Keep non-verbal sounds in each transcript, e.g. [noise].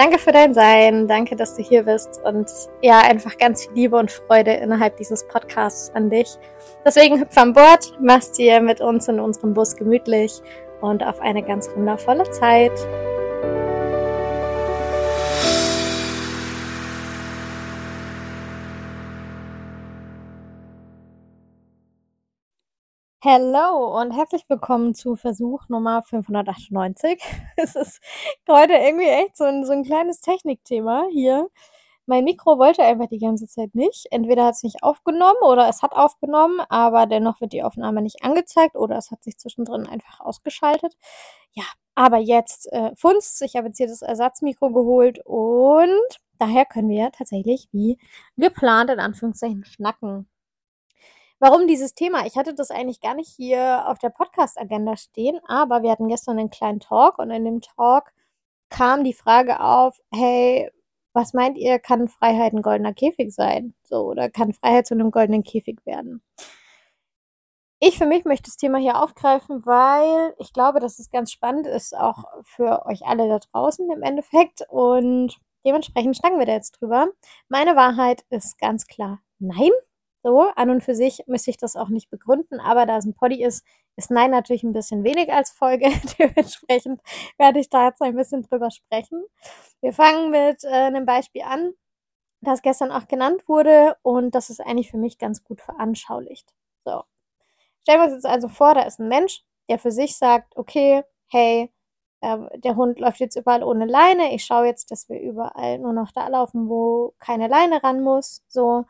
danke für dein Sein, danke, dass du hier bist und ja, einfach ganz viel Liebe und Freude innerhalb dieses Podcasts an dich. Deswegen hüpf an Bord, mach's dir mit uns in unserem Bus gemütlich und auf eine ganz wundervolle Zeit. Hallo und herzlich willkommen zu Versuch Nummer 598. [laughs] Es ist heute irgendwie echt so ein, so ein kleines Technikthema hier. Mein Mikro wollte einfach die ganze Zeit nicht. Entweder hat es nicht aufgenommen oder es hat aufgenommen, aber dennoch wird die Aufnahme nicht angezeigt oder es hat sich zwischendrin einfach ausgeschaltet. Ja, aber jetzt äh, funzt. Ich habe jetzt hier das Ersatzmikro geholt und daher können wir tatsächlich wie geplant in Anführungszeichen schnacken. Warum dieses Thema? Ich hatte das eigentlich gar nicht hier auf der Podcast-Agenda stehen, aber wir hatten gestern einen kleinen Talk und in dem Talk kam die Frage auf, hey, was meint ihr, kann Freiheit ein goldener Käfig sein? So, oder kann Freiheit zu einem goldenen Käfig werden? Ich für mich möchte das Thema hier aufgreifen, weil ich glaube, dass es ganz spannend ist, auch für euch alle da draußen im Endeffekt. Und dementsprechend schnacken wir da jetzt drüber. Meine Wahrheit ist ganz klar nein. So, an und für sich müsste ich das auch nicht begründen, aber da es ein Poddy ist, ist Nein natürlich ein bisschen wenig als Folge. [laughs] Dementsprechend werde ich da jetzt ein bisschen drüber sprechen. Wir fangen mit äh, einem Beispiel an, das gestern auch genannt wurde und das ist eigentlich für mich ganz gut veranschaulicht. So. Stellen wir uns jetzt also vor, da ist ein Mensch, der für sich sagt, okay, hey, äh, der Hund läuft jetzt überall ohne Leine. Ich schaue jetzt, dass wir überall nur noch da laufen, wo keine Leine ran muss. So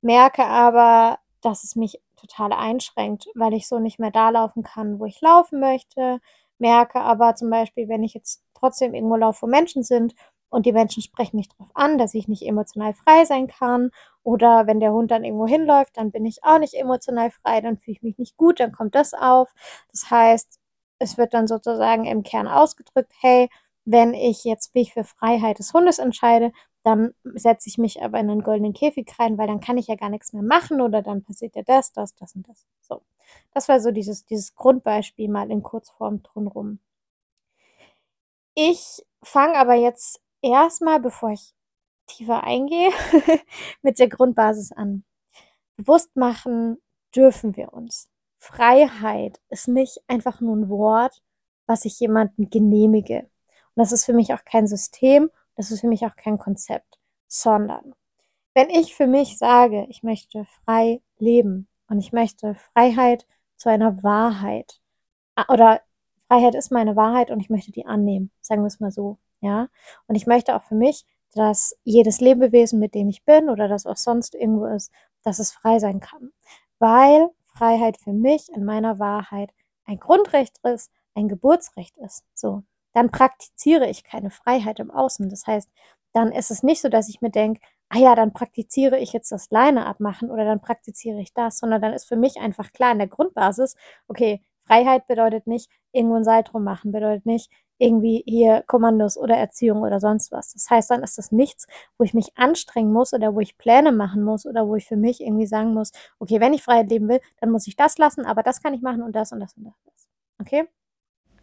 merke aber, dass es mich total einschränkt, weil ich so nicht mehr da laufen kann, wo ich laufen möchte. Merke aber zum Beispiel, wenn ich jetzt trotzdem irgendwo laufe, wo Menschen sind und die Menschen sprechen mich darauf an, dass ich nicht emotional frei sein kann. Oder wenn der Hund dann irgendwo hinläuft, dann bin ich auch nicht emotional frei, dann fühle ich mich nicht gut, dann kommt das auf. Das heißt, es wird dann sozusagen im Kern ausgedrückt, hey, wenn ich jetzt mich für Freiheit des Hundes entscheide, dann setze ich mich aber in einen goldenen Käfig rein, weil dann kann ich ja gar nichts mehr machen oder dann passiert ja das, das, das und das. So. Das war so dieses, dieses Grundbeispiel mal in Kurzform drumherum. Ich fange aber jetzt erstmal, bevor ich tiefer eingehe, [laughs] mit der Grundbasis an. Bewusst machen dürfen wir uns. Freiheit ist nicht einfach nur ein Wort, was ich jemandem genehmige. Und das ist für mich auch kein System, das ist für mich auch kein Konzept, sondern wenn ich für mich sage, ich möchte frei leben und ich möchte Freiheit zu einer Wahrheit oder Freiheit ist meine Wahrheit und ich möchte die annehmen, sagen wir es mal so, ja. Und ich möchte auch für mich, dass jedes Lebewesen, mit dem ich bin oder das auch sonst irgendwo ist, dass es frei sein kann. Weil Freiheit für mich in meiner Wahrheit ein Grundrecht ist, ein Geburtsrecht ist. So, dann praktiziere ich keine Freiheit im Außen. Das heißt, dann ist es nicht so, dass ich mir denke, ah ja, dann praktiziere ich jetzt das Leine abmachen oder dann praktiziere ich das, sondern dann ist für mich einfach klar in der Grundbasis, okay, Freiheit bedeutet nicht irgendwo ein Seil drum machen, bedeutet nicht irgendwie hier Kommandos oder Erziehung oder sonst was. Das heißt, dann ist das nichts, wo ich mich anstrengen muss oder wo ich Pläne machen muss oder wo ich für mich irgendwie sagen muss, okay, wenn ich Freiheit leben will, dann muss ich das lassen, aber das kann ich machen und das und das und das. Okay?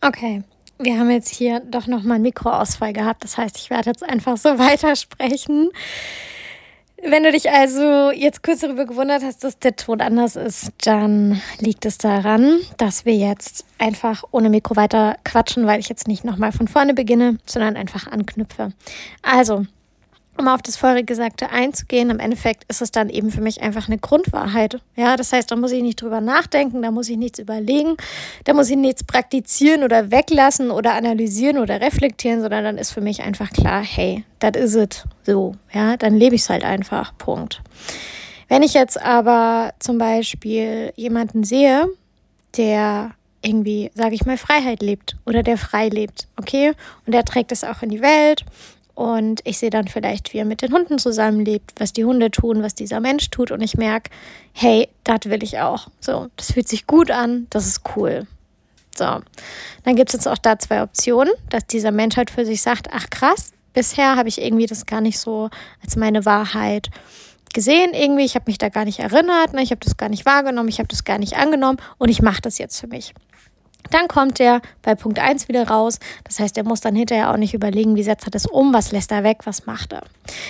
Okay. Wir haben jetzt hier doch nochmal einen Mikroausfall gehabt. Das heißt, ich werde jetzt einfach so [laughs] weitersprechen. Wenn du dich also jetzt kurz darüber gewundert hast, dass der Ton anders ist, dann liegt es daran, dass wir jetzt einfach ohne Mikro weiter quatschen, weil ich jetzt nicht nochmal von vorne beginne, sondern einfach anknüpfe. Also, um auf das vorige Gesagte einzugehen, im Endeffekt ist es dann eben für mich einfach eine Grundwahrheit. Ja, das heißt, da muss ich nicht drüber nachdenken, da muss ich nichts überlegen, da muss ich nichts praktizieren oder weglassen oder analysieren oder reflektieren, sondern dann ist für mich einfach klar, hey, das is ist es so. Ja, dann lebe ich es halt einfach. Punkt. Wenn ich jetzt aber zum Beispiel jemanden sehe, der irgendwie, sage ich mal, Freiheit lebt oder der frei lebt, okay, und der trägt es auch in die Welt und ich sehe dann vielleicht, wie er mit den Hunden zusammenlebt, was die Hunde tun, was dieser Mensch tut. Und ich merke, hey, das will ich auch. So, das fühlt sich gut an, das ist cool. So, dann gibt es jetzt auch da zwei Optionen, dass dieser Mensch halt für sich sagt, ach krass, bisher habe ich irgendwie das gar nicht so als meine Wahrheit gesehen irgendwie, ich habe mich da gar nicht erinnert, ne? ich habe das gar nicht wahrgenommen, ich habe das gar nicht angenommen und ich mache das jetzt für mich. Dann kommt er bei Punkt 1 wieder raus. Das heißt, er muss dann hinterher auch nicht überlegen, wie setzt er das um, was lässt er weg, was macht er.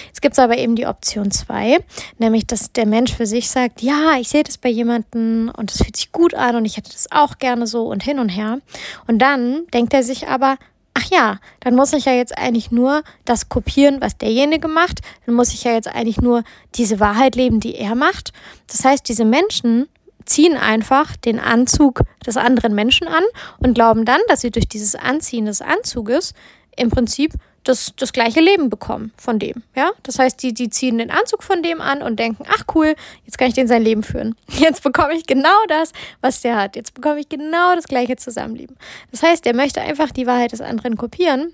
Jetzt gibt es aber eben die Option 2, nämlich, dass der Mensch für sich sagt, ja, ich sehe das bei jemandem und es fühlt sich gut an und ich hätte das auch gerne so und hin und her. Und dann denkt er sich aber, ach ja, dann muss ich ja jetzt eigentlich nur das kopieren, was derjenige macht. Dann muss ich ja jetzt eigentlich nur diese Wahrheit leben, die er macht. Das heißt, diese Menschen ziehen einfach den Anzug des anderen Menschen an und glauben dann, dass sie durch dieses Anziehen des Anzuges im Prinzip das, das gleiche Leben bekommen von dem. Ja, das heißt, die, die ziehen den Anzug von dem an und denken, ach cool, jetzt kann ich den sein Leben führen. [laughs] Jetzt bekomme ich genau das, was der hat. Jetzt bekomme ich genau das gleiche Zusammenleben. Das heißt, er möchte einfach die Wahrheit des anderen kopieren.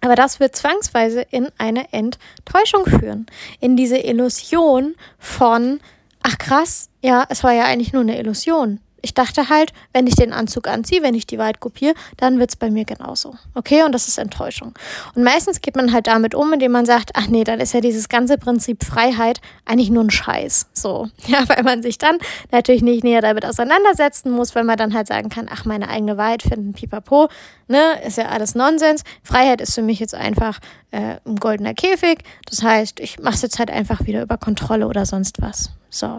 Aber das wird zwangsweise in eine Enttäuschung führen. In diese Illusion von, ach krass, ja, es war ja eigentlich nur eine Illusion. Ich dachte halt, wenn ich den Anzug anziehe, wenn ich die Wahrheit kopiere, dann wird es bei mir genauso. Okay, und das ist Enttäuschung. Und meistens geht man halt damit um, indem man sagt, ach nee, dann ist ja dieses ganze Prinzip Freiheit eigentlich nur ein Scheiß. So, [laughs] ja, weil man sich dann natürlich nicht näher damit auseinandersetzen muss, weil man dann halt sagen kann, ach, meine eigene Wahrheit finden, pipapo, ne, ist ja alles Nonsens. Freiheit ist für mich jetzt einfach äh, ein goldener Käfig. Das heißt, ich mache es jetzt halt einfach wieder über Kontrolle oder sonst was. So.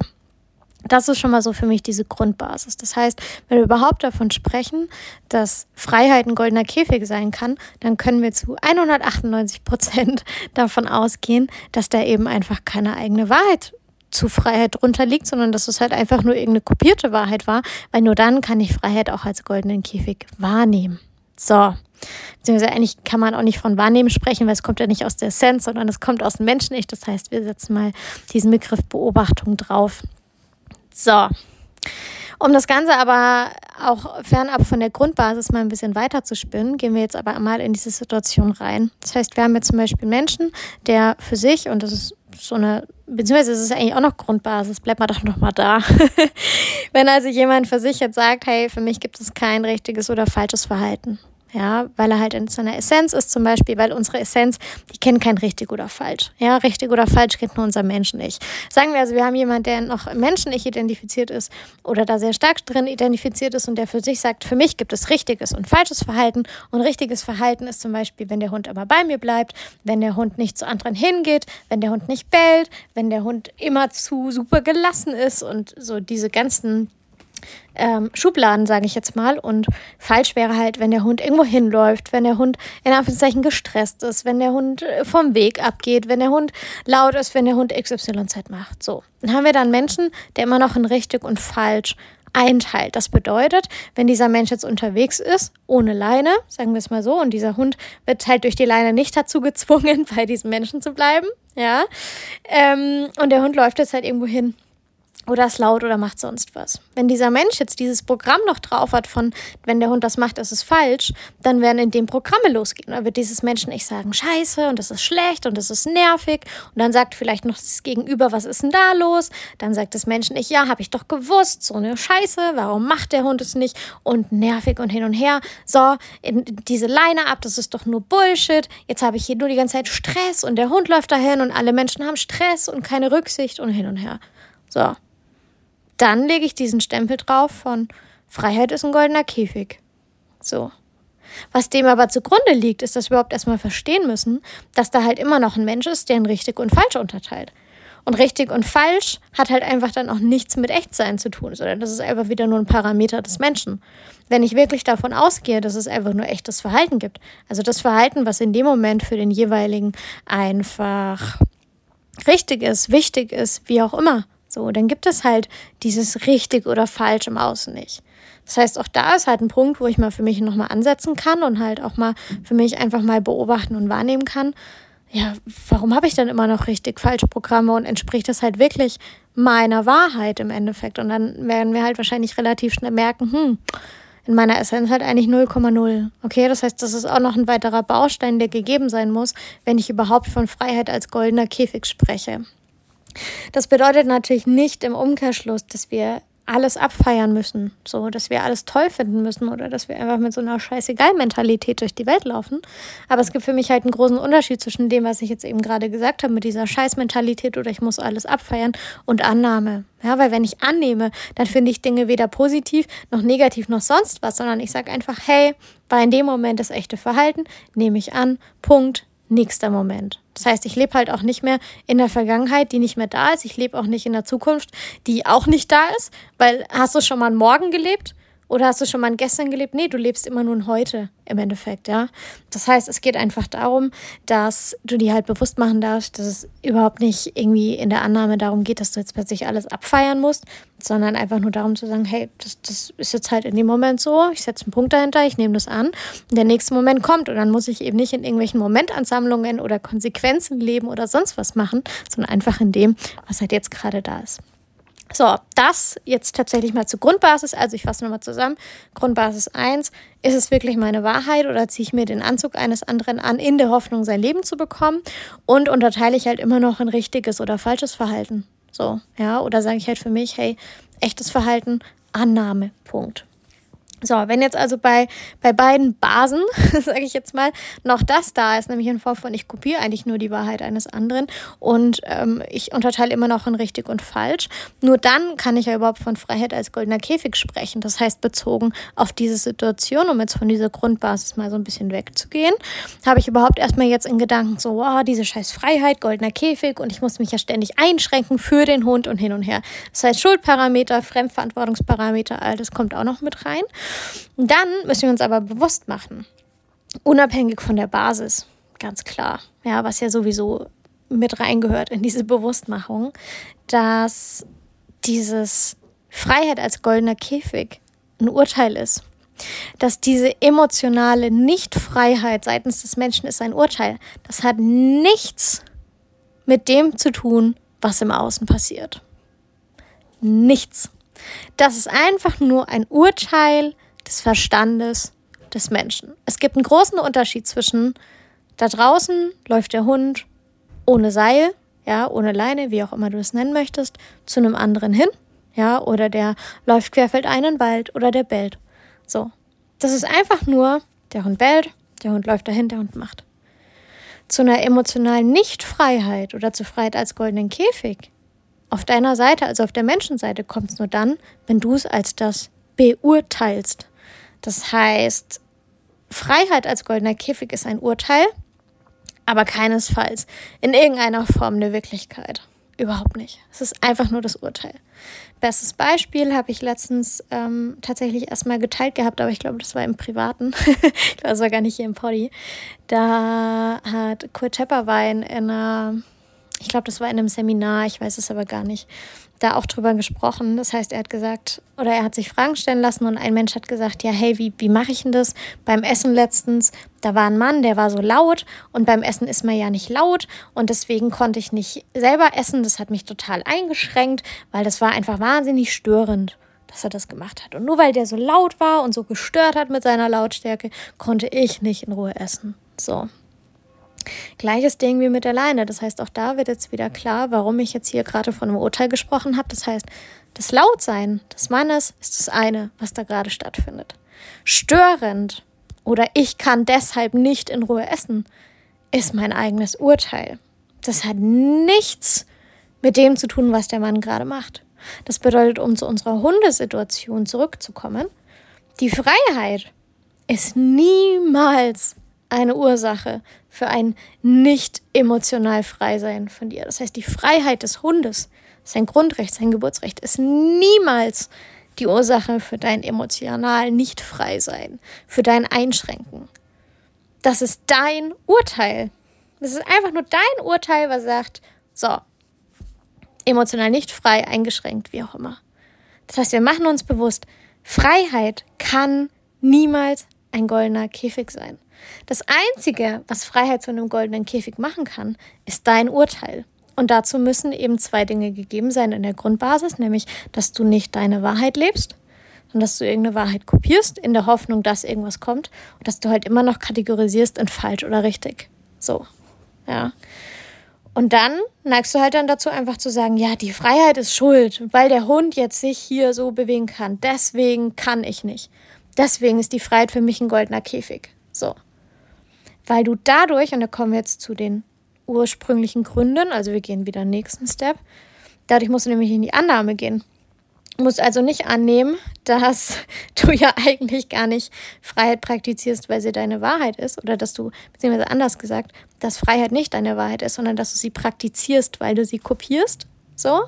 Das ist schon mal so für mich diese Grundbasis. Das heißt, wenn wir überhaupt davon sprechen, dass Freiheit ein goldener Käfig sein kann, dann können wir zu 198 Prozent [laughs] davon ausgehen, dass da eben einfach keine eigene Wahrheit zu Freiheit drunter liegt, sondern dass es halt einfach nur irgendeine kopierte Wahrheit war, weil nur dann kann ich Freiheit auch als goldenen Käfig wahrnehmen. So. Beziehungsweise eigentlich kann man auch nicht von Wahrnehmen sprechen, weil es kommt ja nicht aus der Essenz, sondern es kommt aus dem Menschen nicht. Das heißt, wir setzen mal diesen Begriff Beobachtung drauf. So. Um das Ganze aber auch fernab von der Grundbasis mal ein bisschen weiter zu spinnen, gehen wir jetzt aber mal in diese Situation rein. Das heißt, wir haben jetzt zum Beispiel Menschen, der für sich, und das ist so eine, beziehungsweise ist es eigentlich auch noch Grundbasis, bleibt mal doch noch mal da. [laughs] Wenn also jemand für sich jetzt sagt, hey, für mich gibt es kein richtiges oder falsches Verhalten. Ja, weil er halt in seiner Essenz ist, zum Beispiel, weil unsere Essenz, die kennt kein richtig oder falsch. Ja, richtig oder falsch kennt nur unser Menschen-Ich. Sagen wir also, wir haben jemanden, der noch Menschen-Ich identifiziert ist oder da sehr stark drin identifiziert ist und der für sich sagt, für mich gibt es richtiges und falsches Verhalten. Und richtiges Verhalten ist zum Beispiel, wenn der Hund immer bei mir bleibt, wenn der Hund nicht zu anderen hingeht, wenn der Hund nicht bellt, wenn der Hund immer zu super gelassen ist und so diese ganzen ähm, Schubladen, sage ich jetzt mal. Und falsch wäre halt, wenn der Hund irgendwo hinläuft, wenn der Hund in Anführungszeichen gestresst ist, wenn der Hund äh, vom Weg abgeht, wenn der Hund laut ist, wenn der Hund XYZ macht. So. Dann haben wir dann Menschen, der immer noch in richtig und falsch einteilt. Das bedeutet, wenn dieser Mensch jetzt unterwegs ist, ohne Leine, sagen wir es mal so, und dieser Hund wird halt durch die Leine nicht dazu gezwungen, [laughs] bei diesem Menschen zu bleiben, ja, ähm, und der Hund läuft jetzt halt irgendwo hin oder ist laut oder macht sonst was. Wenn dieser Mensch jetzt dieses Programm noch drauf hat von, wenn der Hund das macht, ist es falsch, dann werden in dem Programme losgehen. Da wird dieses Menschen nicht sagen, scheiße und das ist schlecht und das ist nervig. Und dann sagt vielleicht noch das Gegenüber, was ist denn da los? Dann sagt das Menschen nicht, ja, habe ich doch gewusst, so eine Scheiße, warum macht der Hund es nicht? Und nervig und hin und her. So, diese Leine ab, das ist doch nur Bullshit. Jetzt habe ich hier nur die ganze Zeit Stress und der Hund läuft dahin und alle Menschen haben Stress und keine Rücksicht und hin und her. So dann lege ich diesen Stempel drauf von Freiheit ist ein goldener Käfig. So. Was dem aber zugrunde liegt, ist, dass wir überhaupt erstmal verstehen müssen, dass da halt immer noch ein Mensch ist, der ein richtig und falsch unterteilt. Und richtig und falsch hat halt einfach dann auch nichts mit Echtsein zu tun, sondern das ist einfach wieder nur ein Parameter des Menschen. Wenn ich wirklich davon ausgehe, dass es einfach nur echtes Verhalten gibt, also das Verhalten, was in dem Moment für den jeweiligen einfach richtig ist, wichtig ist, wie auch immer, so, dann gibt es halt dieses richtig oder falsch im Außen nicht. Das heißt, auch da ist halt ein Punkt, wo ich mal für mich nochmal ansetzen kann und halt auch mal für mich einfach mal beobachten und wahrnehmen kann. Ja, warum habe ich dann immer noch richtig falsche Programme und entspricht das halt wirklich meiner Wahrheit im Endeffekt? Und dann werden wir halt wahrscheinlich relativ schnell merken, hm, in meiner Essenz halt eigentlich 0,0. Okay, das heißt, das ist auch noch ein weiterer Baustein, der gegeben sein muss, wenn ich überhaupt von Freiheit als goldener Käfig spreche. Das bedeutet natürlich nicht im Umkehrschluss, dass wir alles abfeiern müssen, so, dass wir alles toll finden müssen oder dass wir einfach mit so einer Scheißegal-Mentalität durch die Welt laufen. Aber es gibt für mich halt einen großen Unterschied zwischen dem, was ich jetzt eben gerade gesagt habe, mit dieser Scheißmentalität oder ich muss alles abfeiern und Annahme. Ja, weil wenn ich annehme, dann finde ich Dinge weder positiv noch negativ noch sonst was, sondern ich sage einfach, hey, war in dem Moment das echte Verhalten, nehme ich an, Punkt, nächster Moment. Das heißt, ich lebe halt auch nicht mehr in der Vergangenheit, die nicht mehr da ist. Ich lebe auch nicht in der Zukunft, die auch nicht da ist. Weil hast du schon mal morgen gelebt? Oder hast du schon mal gestern gelebt? Nee, du lebst immer nur ein Heute im Endeffekt, ja. Das heißt, es geht einfach darum, dass du dir halt bewusst machen darfst, dass es überhaupt nicht irgendwie in der Annahme darum geht, dass du jetzt plötzlich alles abfeiern musst, sondern einfach nur darum zu sagen, hey, das, das ist jetzt halt in dem Moment so, ich setze einen Punkt dahinter, ich nehme das an und der nächste Moment kommt und dann muss ich eben nicht in irgendwelchen Momentansammlungen oder Konsequenzen leben oder sonst was machen, sondern einfach in dem, was halt jetzt gerade da ist. So, das jetzt tatsächlich mal zur Grundbasis. Also ich fasse nochmal zusammen. Grundbasis 1, ist es wirklich meine Wahrheit oder ziehe ich mir den Anzug eines anderen an, in der Hoffnung, sein Leben zu bekommen? Und unterteile ich halt immer noch ein richtiges oder falsches Verhalten. So, ja, oder sage ich halt für mich, hey, echtes Verhalten, Annahme. Punkt. So, wenn jetzt also bei, bei beiden Basen, [laughs] sage ich jetzt mal, noch das da ist, nämlich in Form von ich kopiere eigentlich nur die Wahrheit eines anderen und ähm, ich unterteile immer noch in richtig und falsch, nur dann kann ich ja überhaupt von Freiheit als goldener Käfig sprechen. Das heißt, bezogen auf diese Situation, um jetzt von dieser Grundbasis mal so ein bisschen wegzugehen, habe ich überhaupt erstmal jetzt in Gedanken so, wow, diese scheiß Freiheit, goldener Käfig und ich muss mich ja ständig einschränken für den Hund und hin und her. Das heißt, Schuldparameter, Fremdverantwortungsparameter, all das kommt auch noch mit rein. Dann müssen wir uns aber bewusst machen, unabhängig von der Basis, ganz klar, ja, was ja sowieso mit reingehört in diese Bewusstmachung, dass dieses Freiheit als goldener Käfig ein Urteil ist. Dass diese emotionale Nichtfreiheit seitens des Menschen ist ein Urteil. Das hat nichts mit dem zu tun, was im Außen passiert. Nichts. Das ist einfach nur ein Urteil des Verstandes des Menschen. Es gibt einen großen Unterschied zwischen da draußen läuft der Hund ohne Seil, ja, ohne Leine, wie auch immer du es nennen möchtest, zu einem anderen hin, ja, oder der läuft querfeld einen Wald oder der bellt. So. Das ist einfach nur, der Hund bellt, der Hund läuft dahin, der Hund macht. Zu einer emotionalen Nichtfreiheit oder zu Freiheit als goldenen Käfig auf deiner Seite, also auf der Menschenseite, kommt es nur dann, wenn du es als das beurteilst. Das heißt, Freiheit als goldener Käfig ist ein Urteil, aber keinesfalls in irgendeiner Form eine Wirklichkeit. Überhaupt nicht. Es ist einfach nur das Urteil. Bestes Beispiel habe ich letztens ähm, tatsächlich erstmal geteilt gehabt, aber ich glaube, das war im Privaten. [laughs] das war gar nicht hier im Poddy. Da hat Kurt Tepperwein in einer ich glaube, das war in einem Seminar, ich weiß es aber gar nicht, da auch drüber gesprochen. Das heißt, er hat gesagt, oder er hat sich Fragen stellen lassen und ein Mensch hat gesagt, ja, hey, wie, wie mache ich denn das? Beim Essen letztens, da war ein Mann, der war so laut und beim Essen ist man ja nicht laut und deswegen konnte ich nicht selber essen. Das hat mich total eingeschränkt, weil das war einfach wahnsinnig störend dass er das gemacht hat. Und nur weil der so laut war und so gestört hat mit seiner Lautstärke, konnte ich nicht in Ruhe essen. So. Gleiches Ding wie mit der Leine. Das heißt, auch da wird jetzt wieder klar, warum ich jetzt hier gerade von einem Urteil gesprochen habe. Das heißt, das Lautsein des Mannes ist das eine, was da gerade stattfindet. Störend oder ich kann deshalb nicht in Ruhe essen, ist mein eigenes Urteil. Das hat nichts mit dem zu tun, was der Mann gerade macht. Das bedeutet, um zu unserer Hundesituation zurückzukommen, die Freiheit ist niemals eine Ursache für ein nicht emotional Freisein von dir. Das heißt, die Freiheit des Hundes, sein Grundrecht, sein Geburtsrecht, ist niemals die Ursache für dein emotional nicht frei sein, für dein Einschränken. Das ist dein Urteil. Das ist einfach nur dein Urteil, was sagt, so, emotional nicht frei, eingeschränkt, wie auch immer. Das heißt, wir machen uns bewusst, Freiheit kann niemals ein goldener Käfig sein. Das Einzige, was Freiheit zu einem goldenen Käfig machen kann, ist dein Urteil. Und dazu müssen eben zwei Dinge gegeben sein in der Grundbasis, nämlich, dass du nicht deine Wahrheit lebst, sondern dass du irgendeine Wahrheit kopierst, in der Hoffnung, dass irgendwas kommt und dass du halt immer noch kategorisierst in falsch oder richtig. So, ja. Und dann neigst du halt dann dazu, einfach zu sagen, ja, die Freiheit ist schuld, weil der Hund jetzt sich hier so bewegen kann. Deswegen kann ich nicht. Deswegen ist die Freiheit für mich ein goldener Käfig. So weil du dadurch, und da kommen wir jetzt zu den ursprünglichen Gründen, also wir gehen wieder nächsten Step, dadurch musst du nämlich in die Annahme gehen. Du musst also nicht annehmen, dass [laughs] du ja eigentlich gar nicht Freiheit praktizierst, weil sie deine Wahrheit ist, oder dass du, beziehungsweise anders gesagt, dass Freiheit nicht deine Wahrheit ist, sondern dass du sie praktizierst, weil du sie kopierst. So.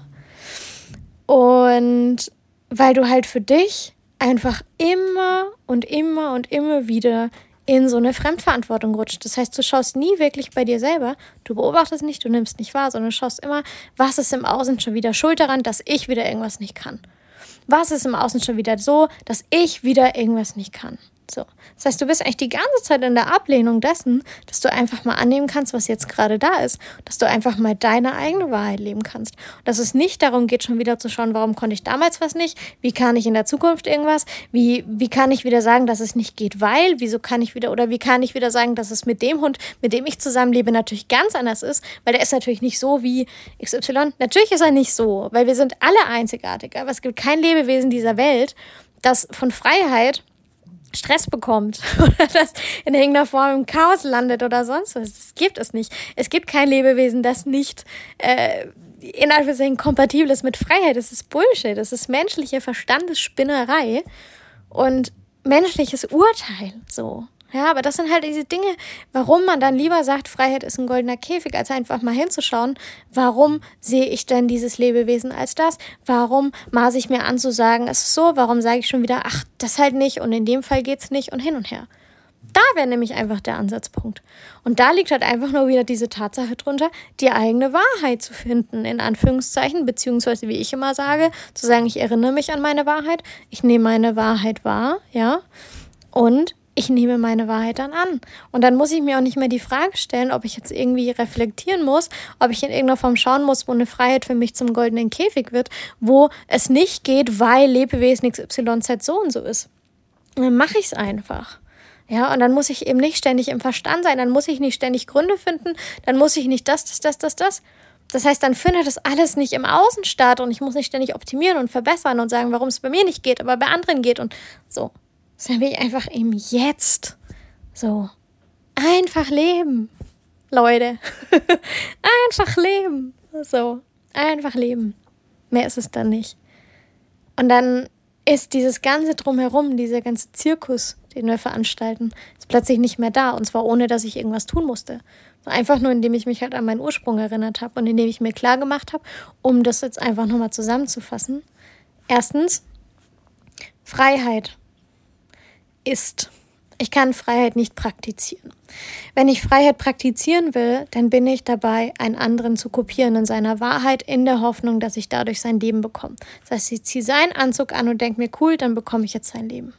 Und weil du halt für dich einfach immer und immer und immer wieder in so eine Fremdverantwortung rutscht. Das heißt, du schaust nie wirklich bei dir selber, du beobachtest nicht, du nimmst nicht wahr, sondern schaust immer, was ist im Außen schon wieder schuld daran, dass ich wieder irgendwas nicht kann. Was ist im Außen schon wieder so, dass ich wieder irgendwas nicht kann. So. Das heißt, du bist eigentlich die ganze Zeit in der Ablehnung dessen, dass du einfach mal annehmen kannst, was jetzt gerade da ist. Dass du einfach mal deine eigene Wahrheit leben kannst. Und dass es nicht darum geht, schon wieder zu schauen, warum konnte ich damals was nicht? Wie kann ich in der Zukunft irgendwas? Wie, wie kann ich wieder sagen, dass es nicht geht, weil? Wieso kann ich wieder, oder wie kann ich wieder sagen, dass es mit dem Hund, mit dem ich zusammenlebe, natürlich ganz anders ist? Weil der ist natürlich nicht so wie XY. Natürlich ist er nicht so, weil wir sind alle einzigartig. Aber es gibt kein Lebewesen dieser Welt, das von Freiheit Stress bekommt [laughs] oder das in irgendeiner Form im Chaos landet oder sonst was. Das gibt es nicht. Es gibt kein Lebewesen, das nicht äh, in Anführungszeichen kompatibel ist mit Freiheit. Das ist Bullshit. Das ist menschliche Verstandesspinnerei und menschliches Urteil. So. Ja, aber das sind halt diese Dinge, warum man dann lieber sagt, Freiheit ist ein goldener Käfig, als einfach mal hinzuschauen, warum sehe ich denn dieses Lebewesen als das? Warum maße ich mir an zu sagen, es ist so? Warum sage ich schon wieder, ach, das halt nicht und in dem Fall geht's nicht und hin und her? Da wäre nämlich einfach der Ansatzpunkt. Und da liegt halt einfach nur wieder diese Tatsache drunter, die eigene Wahrheit zu finden, in Anführungszeichen, beziehungsweise wie ich immer sage, zu sagen, ich erinnere mich an meine Wahrheit, ich nehme meine Wahrheit wahr, ja, und ich nehme meine Wahrheit dann an. Und dann muss ich mir auch nicht mehr die Frage stellen, ob ich jetzt irgendwie reflektieren muss, ob ich in irgendeiner Form schauen muss, wo eine Freiheit für mich zum goldenen Käfig wird, wo es nicht geht, weil Lebewesen XYZ so und so ist. Dann mache ich es einfach. Ja, und dann muss ich eben nicht ständig im Verstand sein, dann muss ich nicht ständig Gründe finden, dann muss ich nicht das, das, das, das, das. Das heißt, dann findet das alles nicht im Außen statt und ich muss nicht ständig optimieren und verbessern und sagen, warum es bei mir nicht geht, aber bei anderen geht und so sondern will ich einfach im Jetzt so einfach leben, Leute. [laughs] einfach leben. So, einfach leben. Mehr ist es dann nicht. Und dann ist dieses ganze Drumherum, dieser ganze Zirkus, den wir veranstalten, ist plötzlich nicht mehr da. Und zwar ohne, dass ich irgendwas tun musste. Einfach nur, indem ich mich halt an meinen Ursprung erinnert habe und indem ich mir klar gemacht habe, um das jetzt einfach nochmal zusammenzufassen. Erstens, Freiheit ist. Ich kann Freiheit nicht praktizieren. Wenn ich Freiheit praktizieren will, dann bin ich dabei, einen anderen zu kopieren in seiner Wahrheit, in der Hoffnung, dass ich dadurch sein Leben bekomme. Das heißt, ich ziehe seinen Anzug an und denke mir, cool, dann bekomme ich jetzt sein Leben.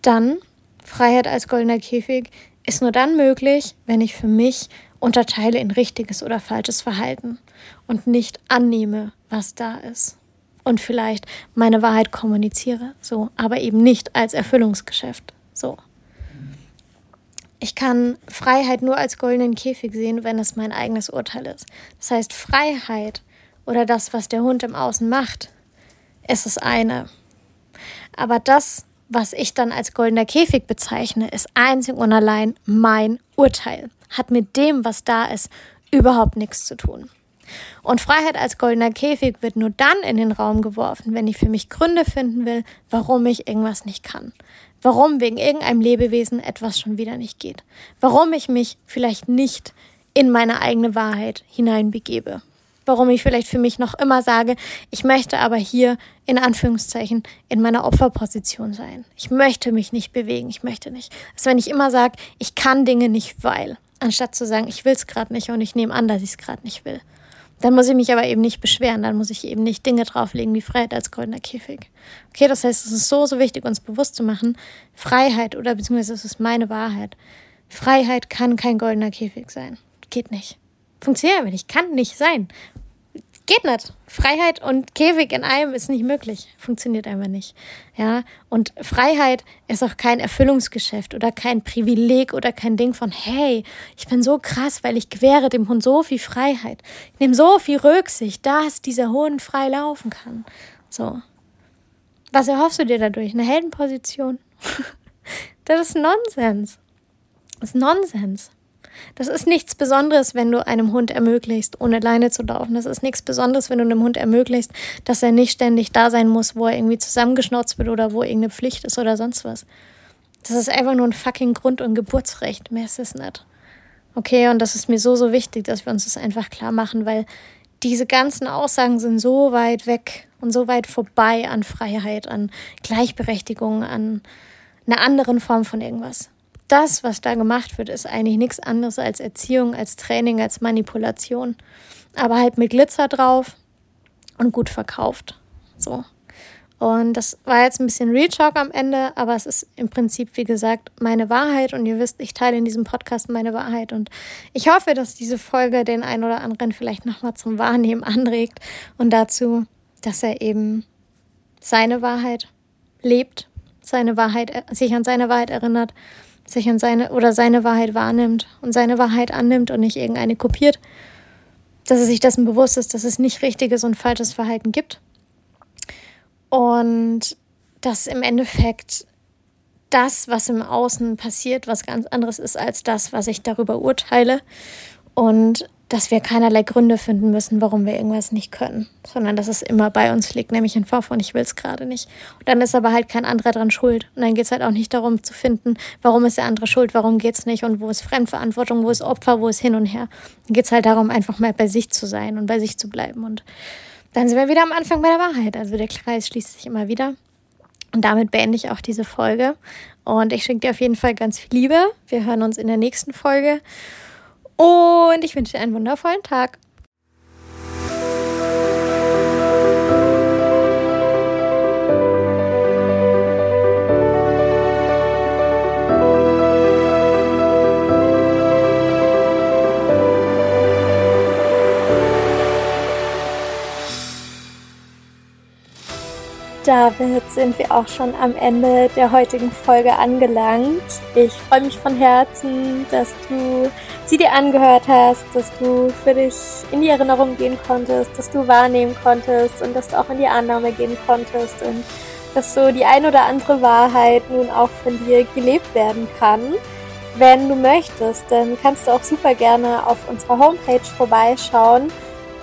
Dann, Freiheit als goldener Käfig ist nur dann möglich, wenn ich für mich unterteile in richtiges oder falsches Verhalten und nicht annehme, was da ist und vielleicht meine Wahrheit kommuniziere, so, aber eben nicht als Erfüllungsgeschäft, so. Ich kann Freiheit nur als goldenen Käfig sehen, wenn es mein eigenes Urteil ist. Das heißt, Freiheit oder das, was der Hund im Außen macht, ist das eine. Aber das, was ich dann als goldener Käfig bezeichne, ist einzig und allein mein Urteil. Hat mit dem, was da ist, überhaupt nichts zu tun. Und Freiheit als goldener Käfig wird nur dann in den Raum geworfen, wenn ich für mich Gründe finden will, warum ich irgendwas nicht kann. Warum wegen irgendeinem Lebewesen etwas schon wieder nicht geht. Warum ich mich vielleicht nicht in meine eigene Wahrheit hineinbegebe. Warum ich vielleicht für mich noch immer sage, ich möchte aber hier in Anführungszeichen in meiner Opferposition sein. Ich möchte mich nicht bewegen, ich möchte nicht. Also wenn ich immer sage, ich kann Dinge nicht, weil, anstatt zu sagen, ich will es gerade nicht und ich nehme an, dass ich es gerade nicht will. Dann muss ich mich aber eben nicht beschweren, dann muss ich eben nicht Dinge drauflegen wie Freiheit als goldener Käfig. Okay, das heißt, es ist so, so wichtig, uns bewusst zu machen, Freiheit oder beziehungsweise es ist meine Wahrheit. Freiheit kann kein goldener Käfig sein. Geht nicht. Funktioniert aber nicht, kann nicht sein. Geht nicht. Freiheit und Käfig in einem ist nicht möglich. Funktioniert einfach nicht. Ja. Und Freiheit ist auch kein Erfüllungsgeschäft oder kein Privileg oder kein Ding von, hey, ich bin so krass, weil ich gewähre dem Hund so viel Freiheit. Ich nehme so viel Rücksicht, dass dieser Hund frei laufen kann. So. Was erhoffst du dir dadurch? Eine Heldenposition? [laughs] das ist Nonsens. Das ist Nonsens. Das ist nichts Besonderes, wenn du einem Hund ermöglicht, ohne Leine zu laufen. Das ist nichts Besonderes, wenn du einem Hund ermöglicht, dass er nicht ständig da sein muss, wo er irgendwie zusammengeschnauzt wird oder wo irgendeine Pflicht ist oder sonst was. Das ist einfach nur ein fucking Grund- und Geburtsrecht. Mehr ist es nicht. Okay, und das ist mir so, so wichtig, dass wir uns das einfach klar machen, weil diese ganzen Aussagen sind so weit weg und so weit vorbei an Freiheit, an Gleichberechtigung, an einer anderen Form von irgendwas das, was da gemacht wird, ist eigentlich nichts anderes als Erziehung, als Training, als Manipulation. Aber halt mit Glitzer drauf und gut verkauft. So. Und das war jetzt ein bisschen Real Talk am Ende, aber es ist im Prinzip, wie gesagt, meine Wahrheit. Und ihr wisst, ich teile in diesem Podcast meine Wahrheit. Und ich hoffe, dass diese Folge den einen oder anderen vielleicht nochmal zum Wahrnehmen anregt und dazu, dass er eben seine Wahrheit lebt, seine Wahrheit, sich an seine Wahrheit erinnert, sich an seine oder seine Wahrheit wahrnimmt und seine Wahrheit annimmt und nicht irgendeine kopiert. Dass er sich dessen bewusst ist, dass es nicht richtiges und falsches Verhalten gibt und dass im Endeffekt das, was im Außen passiert, was ganz anderes ist als das, was ich darüber urteile. Und dass wir keinerlei Gründe finden müssen, warum wir irgendwas nicht können, sondern dass es immer bei uns liegt, nämlich in Form von ich will es gerade nicht. Und dann ist aber halt kein anderer dran schuld. Und dann geht es halt auch nicht darum zu finden, warum ist der andere schuld, warum geht es nicht und wo ist Fremdverantwortung, wo ist Opfer, wo ist hin und her. Dann geht es halt darum, einfach mal bei sich zu sein und bei sich zu bleiben. Und dann sind wir wieder am Anfang bei der Wahrheit. Also der Kreis schließt sich immer wieder. Und damit beende ich auch diese Folge. Und ich schenke dir auf jeden Fall ganz viel Liebe. Wir hören uns in der nächsten Folge. Und ich wünsche dir einen wundervollen Tag. damit sind wir auch schon am Ende der heutigen Folge angelangt. Ich freue mich von Herzen, dass du sie dir angehört hast, dass du für dich in die Erinnerung gehen konntest, dass du wahrnehmen konntest und dass du auch in die Annahme gehen konntest und dass so die ein oder andere Wahrheit nun auch von dir gelebt werden kann. Wenn du möchtest, dann kannst du auch super gerne auf unserer Homepage vorbeischauen